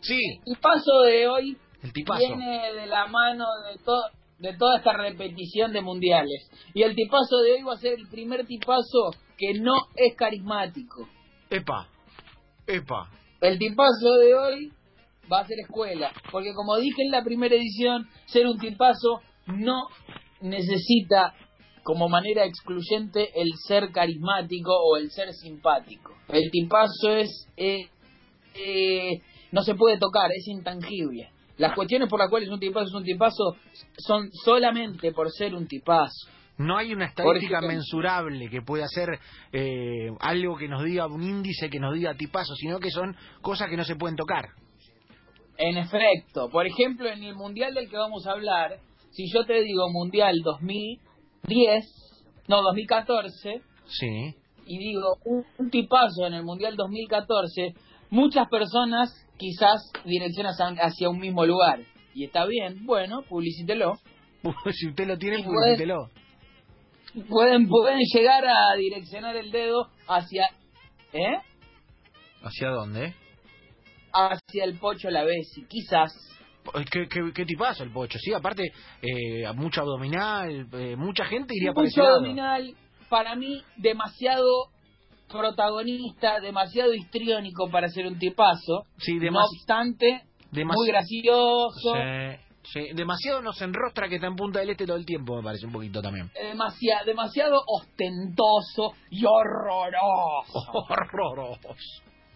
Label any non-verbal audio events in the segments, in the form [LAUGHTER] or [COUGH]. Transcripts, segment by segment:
Sí. El paso de hoy El tipazo. viene de la mano de todo de toda esta repetición de mundiales. Y el tipazo de hoy va a ser el primer tipazo que no es carismático. Epa. Epa. El tipazo de hoy va a ser escuela. Porque como dije en la primera edición, ser un tipazo no necesita como manera excluyente el ser carismático o el ser simpático. El tipazo es... eh, eh, no se puede tocar, es intangible. Las cuestiones por las cuales un tipazo es un tipazo son solamente por ser un tipazo. No hay una estadística ejemplo. mensurable que pueda ser eh, algo que nos diga, un índice que nos diga tipazo, sino que son cosas que no se pueden tocar. En efecto, por ejemplo, en el mundial del que vamos a hablar, si yo te digo mundial 2010, no 2014, Sí. y digo un, un tipazo en el mundial 2014, muchas personas quizás direccionan hacia- un mismo lugar. Y está bien, bueno, publicítelo. si usted lo tiene, Y publicítelo. Pueden, pueden llegar a direccionar el dedo hacia, ¿eh? ¿Hacia dónde? Hacia el Pocho la Bessi, quizás. ¿Qué, qué, qué tipazo el pocho? Sí, aparte, eh, mucho abdominal, eh, mucha gente iría por Mucho abdominal, para mí demasiado protagonista, demasiado histriónico para ser un tipazo. Sí, no demasi- obstante, demasi- muy gracioso, Sí, sí. Demasiado nos enrostra que está en Punta del Este todo el tiempo, me parece un poquito también. demasiado, demasiado ostentoso y horroroso. [LAUGHS] Horroroso.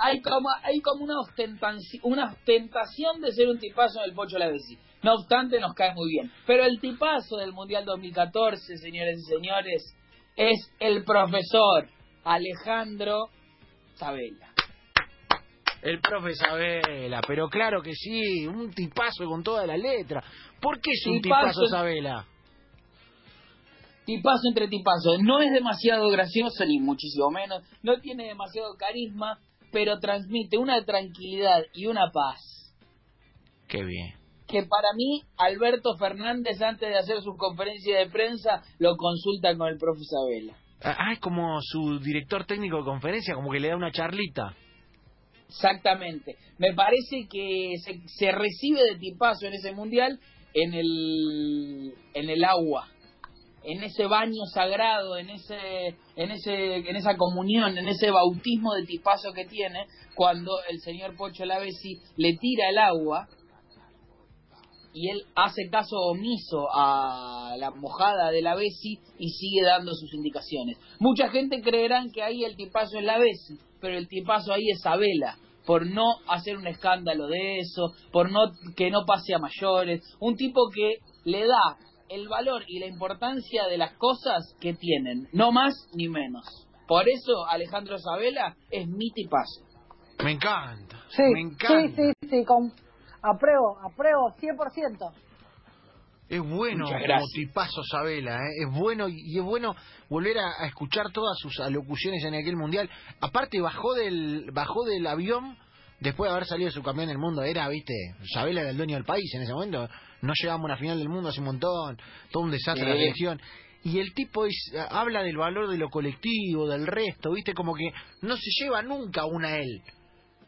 Hay como, hay como una, ostentaci- una ostentación de ser un tipazo en el Pocho Lavesi. No obstante, nos cae muy bien. Pero el tipazo del Mundial 2014, señores y señores, es el profesor Alejandro Sabella. El profe Sabela, pero claro que sí, un tipazo con toda la letra. ¿Por qué es un Tipazo. tipazo Sabela? Tipazo entre tipazo. No es demasiado gracioso, ni muchísimo menos. No tiene demasiado carisma, pero transmite una tranquilidad y una paz. Qué bien. Que para mí, Alberto Fernández, antes de hacer su conferencia de prensa, lo consulta con el profe Sabela. Ah, es como su director técnico de conferencia, como que le da una charlita. Exactamente. Me parece que se, se recibe de tipazo en ese mundial en el, en el agua, en ese baño sagrado, en ese, en ese, en esa comunión, en ese bautismo de tipazo que tiene cuando el señor Pocho Lavesi le tira el agua y él hace caso omiso a la mojada de la Bessi y sigue dando sus indicaciones. Mucha gente creerán que ahí el tipazo es la Bessi, pero el tipazo ahí es Sabela, por no hacer un escándalo de eso, por no que no pase a mayores, un tipo que le da el valor y la importancia de las cosas que tienen, no más ni menos. Por eso Alejandro Sabela es mi tipazo. Me encanta. Sí, me encanta. sí, sí, sí, con, apruebo, apruebo, 100%. Es bueno como tipazo Sabela, ¿eh? es bueno y es bueno volver a, a escuchar todas sus alocuciones en aquel mundial. Aparte bajó del bajó del avión después de haber salido su campeón del mundo. Era, viste, Sabela era el dueño del país en ese momento. No llegamos a una final del mundo hace un montón, todo un desastre Sí. la selección. Y el tipo es- habla del valor de lo colectivo, del resto, viste, como que no se lleva nunca una a él.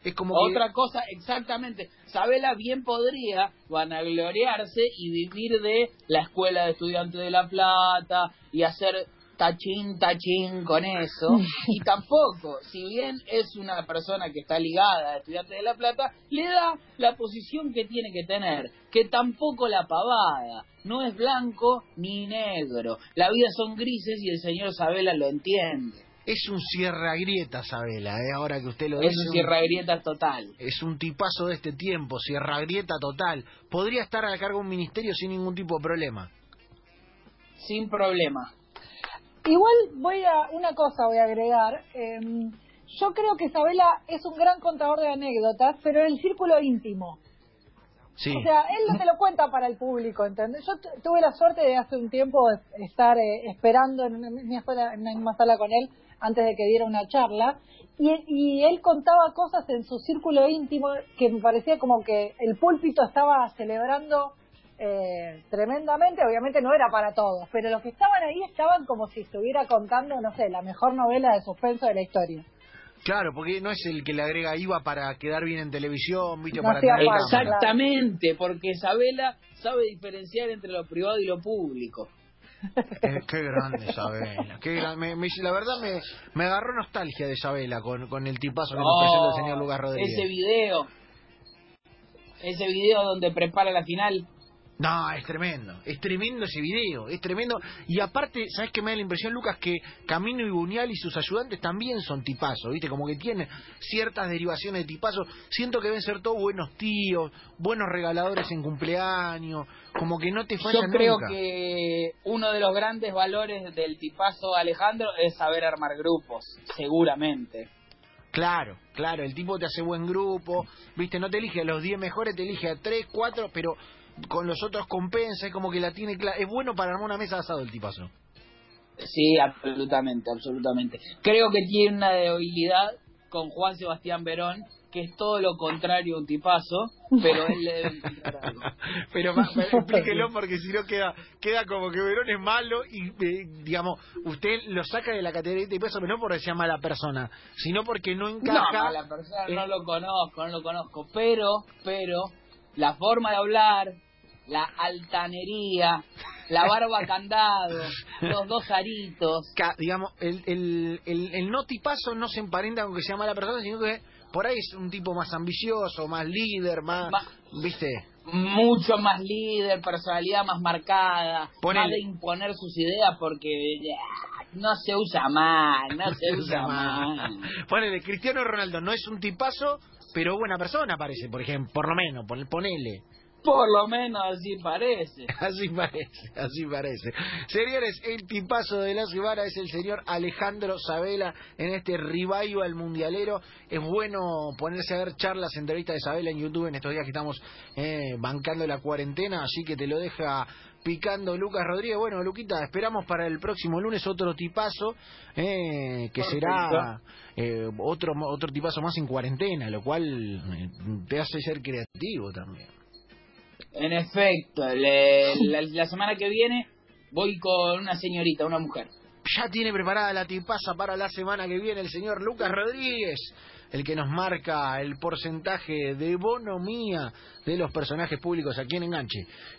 Es como que- Otra cosa, exactamente. Sabela bien podría vanagloriarse y vivir de la Escuela de Estudiantes de La Plata y hacer tachín, tachín con eso. [LAUGHS] Y tampoco, si bien es una persona que está ligada a Estudiantes de La Plata, le da la posición que tiene que tener, que tampoco la pavada. No es blanco ni negro. La vida son grises y el señor Sabela lo entiende. Es un cierra grieta Sabela, ¿eh? ahora que usted lo Es dice. un un- cierra grietas total. Es un tipazo de este tiempo, Sierra Grieta total. Podría estar a cargo de un ministerio sin ningún tipo de problema. Sin problema. Igual voy a, una cosa voy a agregar. em, yo creo que Isabela es un gran contador de anécdotas, pero en el círculo íntimo. Sí. O sea, él no te lo cuenta para el público, ¿entendés? Yo tu- tuve la suerte de hace un tiempo estar eh, esperando en una, misma sala, en una misma sala con él antes de que diera una charla y, y él contaba cosas en su círculo íntimo que me parecía como que el púlpito estaba celebrando eh, tremendamente, obviamente no era para todos, pero los que estaban ahí estaban como si estuviera contando, no sé, la mejor novela de suspenso de la historia. Claro, porque no es el que le agrega IVA para quedar bien en televisión, ¿viste? No para tener. Exactamente, porque Isabela sabe diferenciar entre lo privado y lo público. [LAUGHS] Eh, qué grande Isabela. Qué gran- me- me- la verdad me, me agarró nostalgia de Isabela con, con el tipazo que nos presenta el señor Lucas Rodríguez. ese video, ese video donde prepara la final, No, es tremendo. Es tremendo ese video. Es tremendo. Y aparte, ¿sabes qué me da la impresión, Lucas? Que Camino y Buñal y sus ayudantes también son tipazos, ¿viste? Como que tienen ciertas derivaciones de tipazos. Siento que deben ser todos buenos tíos, buenos regaladores en cumpleaños. Como que no te yo fallan creo nunca. que uno de los grandes valores del tipazo Alejandro es saber armar grupos, seguramente. Claro, claro, el tipo te hace buen grupo, viste, no te elige a los 10 mejores, te elige a 3, 4, pero con los otros compensa, es como que la tiene clara. Es bueno para armar una mesa de asado el tipazo. Sí, absolutamente, absolutamente. Creo que tiene una debilidad con Juan Sebastián Verón, que es todo lo contrario a un tipazo, pero él le debe algo. [LAUGHS] Pero explíquelo porque si no queda queda como que Verón es malo y, eh, digamos, usted lo saca de la categoría de tipazo, pero no porque sea mala persona, sino porque no No, encaja. la persona eh, no lo conozco, no lo conozco, pero, pero, la forma de hablar, la altanería, la barba [LAUGHS] candado, los dos aritos, ca- digamos, el, el, el, el no tipazo no se emparenta con que sea mala persona, sino que por ahí es un tipo más ambicioso, más líder, más, ¿viste? mucho más líder, personalidad más marcada, Ponele. más de imponer sus ideas porque ya, no se usa mal, no se [LAUGHS] usa mal. [LAUGHS] Ponele, Cristiano Ronaldo no es un tipazo, pero buena persona parece, por ejemplo, por lo menos, pon- ponele. Por lo menos así parece. [LAUGHS] Así parece, así parece. Señores, el tipazo de la semana es el señor Alejandro Sabela en este revival mundialero. Es bueno ponerse a ver charlas, entrevistas de Sabela en YouTube en estos días que estamos eh, bancando la cuarentena, así que te lo deja picando Lucas Rodríguez. Bueno, Luquita, esperamos para el próximo lunes otro tipazo, eh, que será eh, otro, otro tipazo más en cuarentena, lo cual eh, te hace ser creativo también. En efecto, le- la, semana que viene voy con una señorita, una mujer. Ya tiene preparada la tipaza para la semana que viene el señor Lucas Rodríguez, el que nos marca el porcentaje de bonomía de los personajes públicos aquí en Enganche.